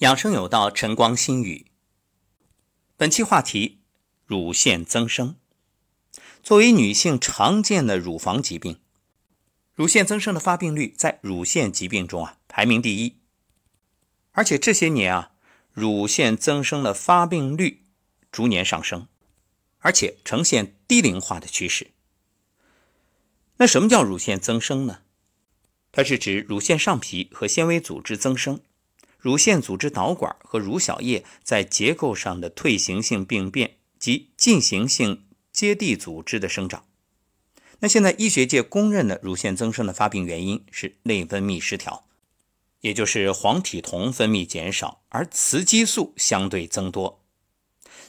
养生有道，晨光心语。本期话题：乳腺增生。作为女性常见的乳房疾病，乳腺增生的发病率在乳腺疾病中啊排名第一。而且这些年啊，乳腺增生的发病率逐年上升，而且呈现低龄化的趋势。那什么叫乳腺增生呢？它是指乳腺上皮和纤维组织增生。乳腺组织导管和乳小叶在结构上的退行性病变及进行性接地组织的生长。那现在医学界公认的乳腺增生的发病原因是内分泌失调，也就是黄体酮分泌减少，而雌激素相对增多。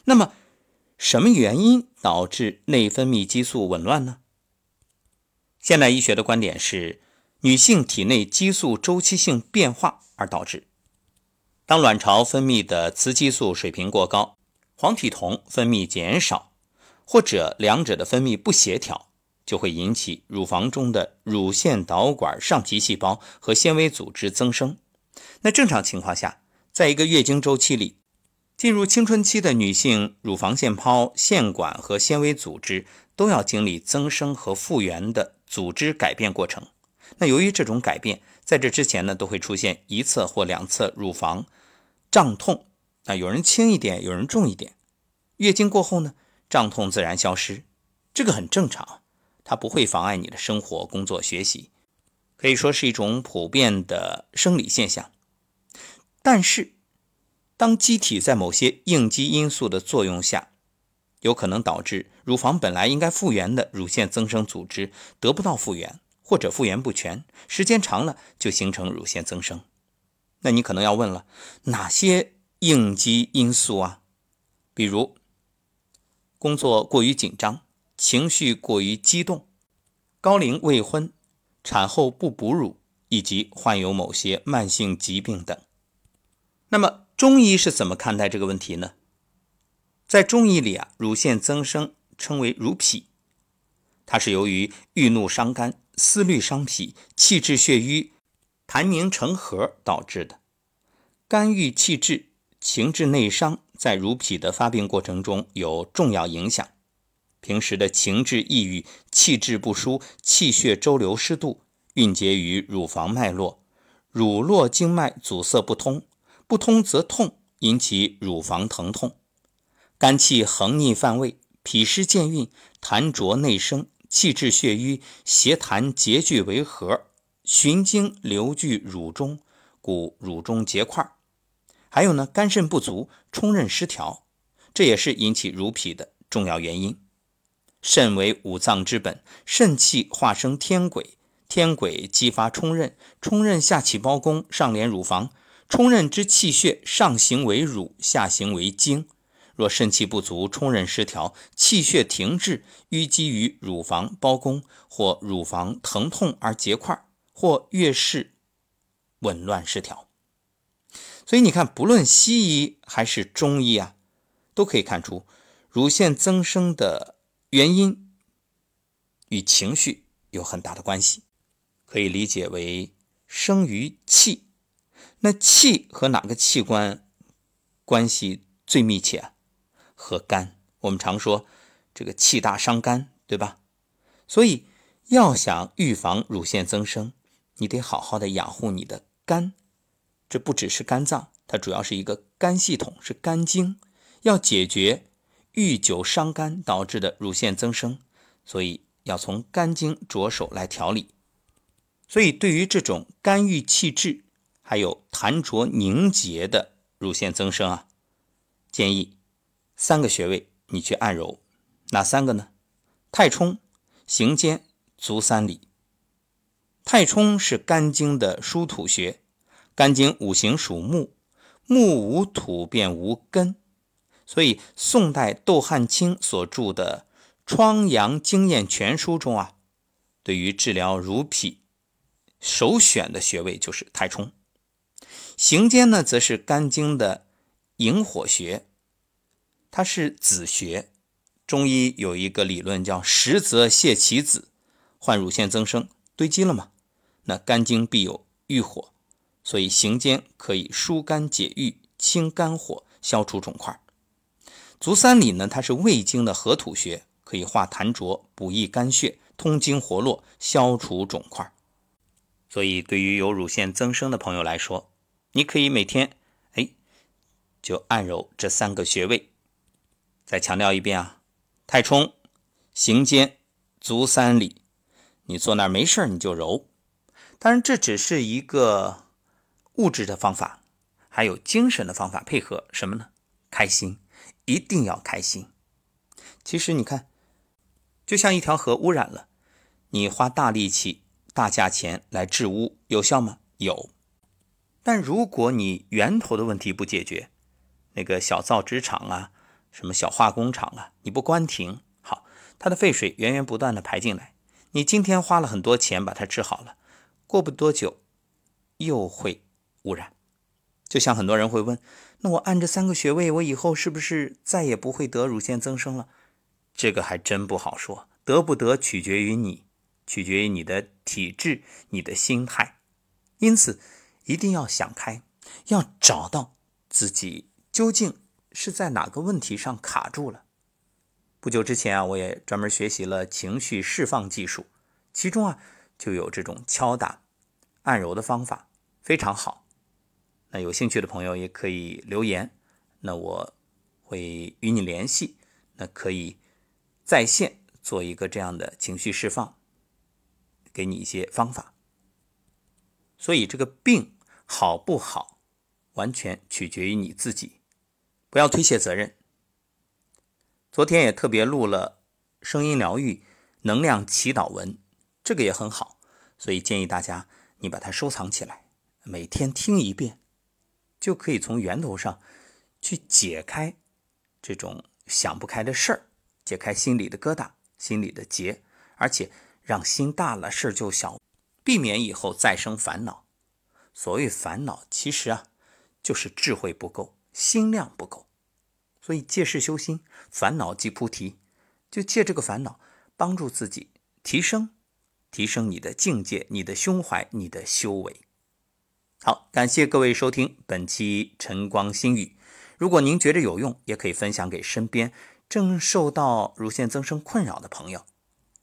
那么，什么原因导致内分泌激素紊乱呢？现代医学的观点是，女性体内激素周期性变化而导致。当卵巢分泌的雌激素水平过高，黄体酮分泌减少，或者两者的分泌不协调，就会引起乳房中的乳腺导管上皮细胞和纤维组织增生。那正常情况下，在一个月经周期里，进入青春期的女性乳房腺泡、腺管和纤维组织都要经历增生和复原的组织改变过程。那由于这种改变，在这之前呢，都会出现一侧或两侧乳房。胀痛啊，有人轻一点，有人重一点。月经过后呢，胀痛自然消失，这个很正常，它不会妨碍你的生活、工作、学习，可以说是一种普遍的生理现象。但是，当机体在某些应激因素的作用下，有可能导致乳房本来应该复原的乳腺增生组织得不到复原，或者复原不全，时间长了就形成乳腺增生。那你可能要问了，哪些应激因素啊？比如工作过于紧张、情绪过于激动、高龄未婚、产后不哺乳，以及患有某些慢性疾病等。那么中医是怎么看待这个问题呢？在中医里啊，乳腺增生称为乳癖，它是由于郁怒伤肝、思虑伤脾、气滞血瘀。痰凝成核导致的肝郁气滞、情志内伤，在乳癖的发病过程中有重要影响。平时的情志抑郁、气滞不舒、气血周流失度，蕴结于乳房脉络，乳络经脉阻塞不通，不通则痛，引起乳房疼痛。肝气横逆犯胃，脾湿健运，痰浊内生，气滞血瘀，邪痰结聚为核。循经流聚乳中，故乳中结块。还有呢，肝肾不足，冲任失调，这也是引起乳癖的重要原因。肾为五脏之本，肾气化生天癸，天癸激发冲任，冲任下起包宫，上连乳房。冲任之气血上行为乳，下行为经。若肾气不足，冲任失调，气血停滞，淤积于乳房包宫，或乳房疼痛而结块。或月事紊乱失调，所以你看，不论西医还是中医啊，都可以看出乳腺增生的原因与情绪有很大的关系，可以理解为生于气。那气和哪个器官关系最密切啊？和肝。我们常说这个气大伤肝，对吧？所以要想预防乳腺增生，你得好好的养护你的肝，这不只是肝脏，它主要是一个肝系统，是肝经，要解决遇久伤肝导致的乳腺增生，所以要从肝经着手来调理。所以对于这种肝郁气滞，还有痰浊凝结的乳腺增生啊，建议三个穴位你去按揉，哪三个呢？太冲、行间、足三里。太冲是肝经的疏土穴，肝经五行属木，木无土便无根，所以宋代窦汉卿所著的《疮疡经验全书》中啊，对于治疗乳癖首选的穴位就是太冲。行间呢，则是肝经的营火穴，它是子穴。中医有一个理论叫“实则泻其子”，患乳腺增生堆积了嘛？那肝经必有郁火，所以行间可以疏肝解郁、清肝火、消除肿块。足三里呢，它是胃经的合土穴，可以化痰浊、补益肝血、通经活络、消除肿块。所以，对于有乳腺增生的朋友来说，你可以每天哎就按揉这三个穴位。再强调一遍啊，太冲、行间、足三里，你坐那儿没事你就揉。当然，这只是一个物质的方法，还有精神的方法配合什么呢？开心，一定要开心。其实你看，就像一条河污染了，你花大力气、大价钱来治污，有效吗？有。但如果你源头的问题不解决，那个小造纸厂啊。什么小化工厂啊？你不关停，好，它的废水源源不断的排进来。你今天花了很多钱把它治好了，过不多久又会污染。就像很多人会问，那我按这三个穴位，我以后是不是再也不会得乳腺增生了？这个还真不好说，得不得取决于你，取决于你的体质、你的心态。因此，一定要想开，要找到自己究竟。是在哪个问题上卡住了？不久之前啊，我也专门学习了情绪释放技术，其中啊就有这种敲打、按揉的方法，非常好。那有兴趣的朋友也可以留言，那我会与你联系，那可以在线做一个这样的情绪释放，给你一些方法。所以这个病好不好，完全取决于你自己。不要推卸责任。昨天也特别录了声音疗愈能量祈祷文，这个也很好，所以建议大家你把它收藏起来，每天听一遍，就可以从源头上去解开这种想不开的事儿，解开心里的疙瘩、心里的结，而且让心大了，事儿就小，避免以后再生烦恼。所谓烦恼，其实啊，就是智慧不够。心量不够，所以借势修心，烦恼即菩提，就借这个烦恼帮助自己提升，提升你的境界、你的胸怀、你的修为。好，感谢各位收听本期晨光心语。如果您觉得有用，也可以分享给身边正受到乳腺增生困扰的朋友，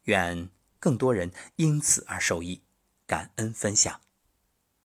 愿更多人因此而受益。感恩分享。